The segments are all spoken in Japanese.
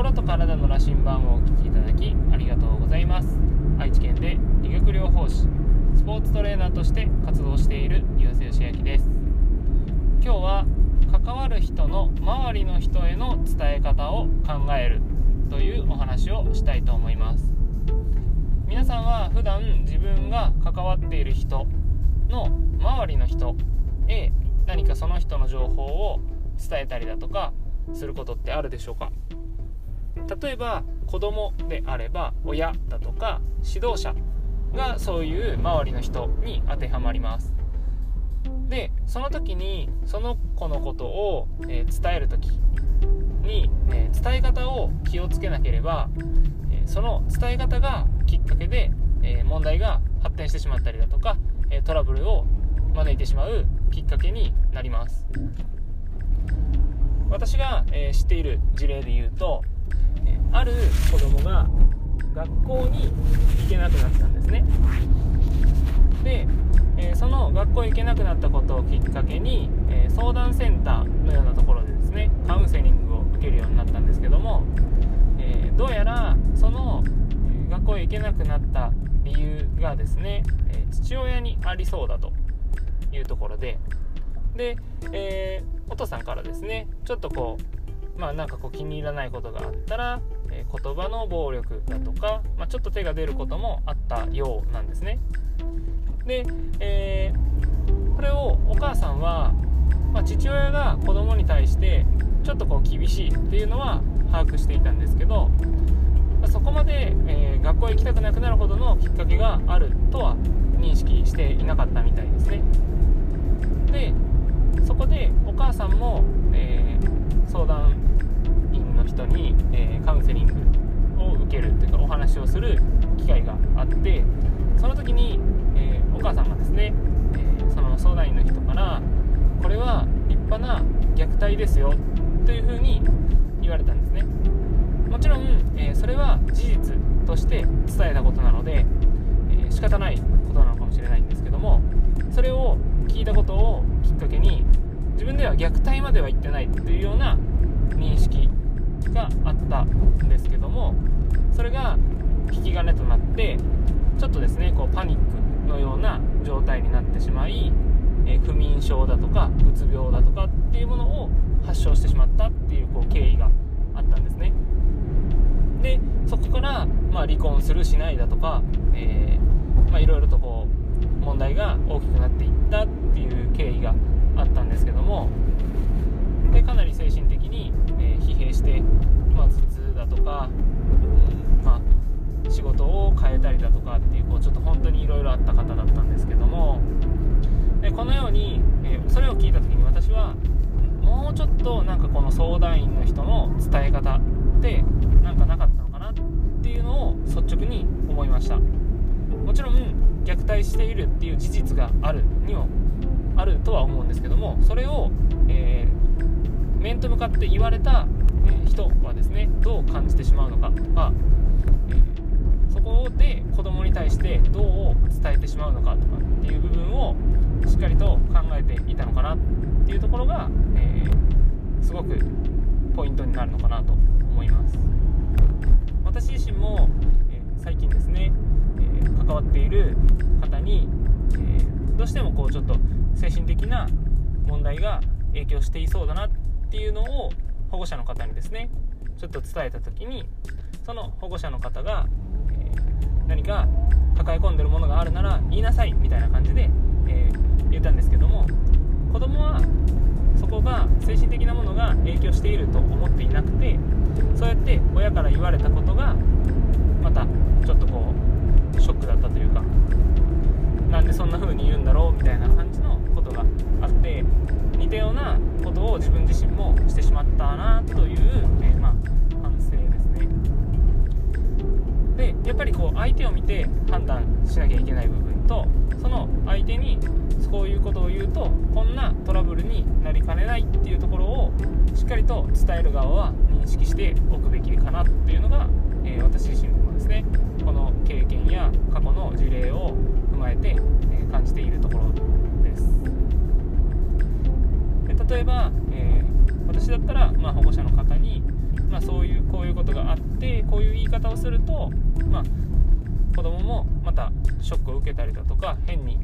心と体の羅針盤をお聞きいただきありがとうございます。愛知県で理学療法士スポーツトレーナーとして活動している岩瀬義明です。今日は関わる人の周りの人への伝え方を考えるというお話をしたいと思います。皆さんは普段自分が関わっている人の周りの人へ何かその人の情報を伝えたりだとかすることってあるでしょうか？例えば子供であれば親だとか指導者がそういう周りの人に当てはまります。でその時にその子のことを、えー、伝える時に、えー、伝え方を気をつけなければ、えー、その伝え方がきっかけで、え問題が発展してしまったりだとか、えトラブルを招いてしまうきっかけになります。私が、え知っている事例で言うとある子供が学校に行けなくなったんですね。で、えー、その学校行けなくなったことをきっかけに、えー、相談センターのようなところでですねカウンセリングを受けるようになったんですけども、えー、どうやらその学校へ行けなくなった理由がですね、え父親にありそうだというところでで、えお父さんからですねちょっとこうまあなんかこう気に入らないことがあったら、えー、言葉の暴力だとか、まあ、ちょっと手が出ることもあったようなんですね。で、えー、これをお母さんは、まあ、父親が子供に対してちょっとこう厳しいっていうのは把握していたんですけど、まあ、そこまで、えー、学校へ行きたくなくなるほどのきっかけがあるとは認識していなかったみたいですね。でそこでお母さんも、えー、人に、えー、カウンセリングを受けるというかお話をする機会があってその時に、えー、お母さんがですね、えその相談員の人からこれは立派な虐待ですよというふうに言われたんですね。もちろん、えそれは事実として伝えたことなので、えー、仕方ないことなのかもしれないんですけどもそれを聞いたことをきっかけに自分では虐待までは言ってないっていうような認識があったんですけどもそれが引き金となってちょっとですねこうパニックのような状態になってしまい、えー、不眠症だとかうつ病だとかっていうものを発症してしまったっていうこう経緯があったんですね。でそこから、まあ、離婚するしないだとか、えーまあ、いろいろとこう問題が大きくなっていったっていう経緯があったんですけどもでかなり精神的に、えー、疲弊して、だとか、うんまあ、仕事を変えたりだとかっていうこうちょっと本当にいろいろあった方だったんですけどもでこのように、えー、それを聞いた時に私はもうちょっとなんかこの相談員の人の伝え方ってなんかなかったのかなっていうのを率直に思いました。もちろん虐待しているっていう事実があるにもあるとは思うんですけどもそれを、えー、面と向かって言われた、え人はですねどう感じてしまうのか。とか、え、そこで子供に対してどう伝えてしまうのかとかっていう部分をしっかりと考えていたのかなっていうところが、え、すごくポイントになるのかなと思います。私自身も、え最近ですね、え関わっている方に、えどうしてもこうちょっと精神的な問題が影響していそうだなっていうのを保護者の方にですねちょっと伝えた時にその保護者の方が、えー、何か抱え込んでるものがあるなら言いなさいみたいな感じで、えー、言ったんですけども子供はそこが精神的なものが影響していると思っていなくてそうやって親から言われたことがまたちょっとこうショックだったというかなんでそんな風に言うんだろうみたいな感じのことがあって似たようなことを自分自身もしてしまったなという、えー、まあ、反省ですね。でやっぱりこう相手を見て判断しなきゃいけない部分とその相手にそういうことを言うとこんなトラブルになりかねないっていうところをしっかりと伝える側は認識しておくべきかなっていうのが、えー、私自身もですね。この経験や過去の事例を踏まえて、え、感じているところです。例えば、えー、私だったら、まあ、保護者の方にまあ、そういうこういうことがあってこういう言い方をすると、まあ、子供もまたショックを受けたりだとか変に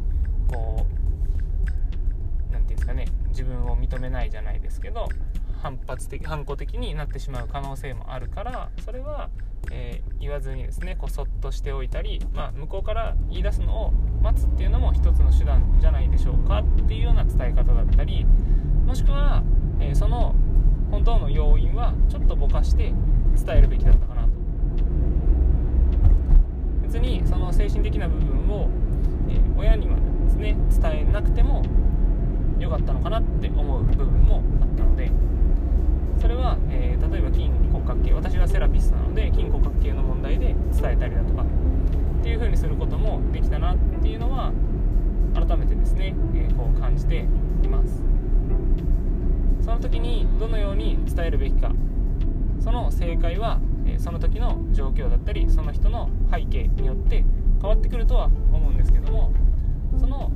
こう何て言うんですかね自分を認めないじゃないですけど反発的反抗的になってしまう可能性もあるからそれは、えー、言わずにですねこうそっとしておいたり、まあ、向こうから言い出すのを待つっていうのも一つの手段じゃないでしょうかっていうような伝え方だったりもしくは、えー、その本当の要因はちょっとぼかして伝えるべきだったかなと。別にその精神的な部分を、えー、親にはですね伝えなくても良かったのかなって思う部分もあったのでそれは、えー、例えば筋骨格系私はセラピストなので筋骨格系の問題で伝えたりだとかっていう風にすることもできたなっていうのは改めてですね、えー、こう感じています。その時にどのように伝えるべきか。その正解は、えー、その時の状況だったりその人の背景によって変わってくるとは思うんですけどもその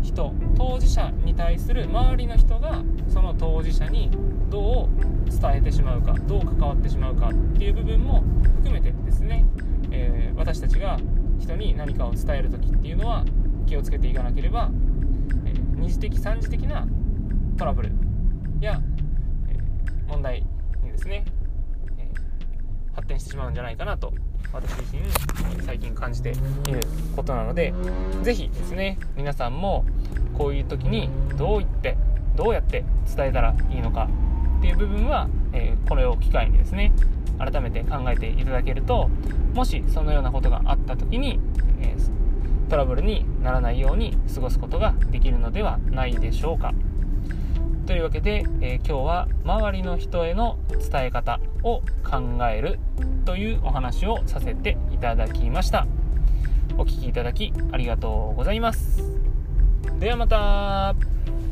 人当事者に対する周りの人がその当事者にどう伝えてしまうかどう関わってしまうかっていう部分も含めてですね、えー、私たちが人に何かを伝える時っていうのは気をつけていかなければ、えー、二次的三次的なトラブルや、えー、問題にですね、え発展してしまうんじゃないかなと私自身最近感じていることなので是非ですね皆さんもこういう時にどう言ってどうやって伝えたらいいのかっていう部分は、えー、これを機会にですね改めて考えていただけるともしそのようなことがあった時に、えー、トラブルにならないように過ごすことができるのではないでしょうか。というわけで、えー、今日は周りの人への伝え方を考えるというお話をさせていただきました。お聴きいただきありがとうございます。ではまた。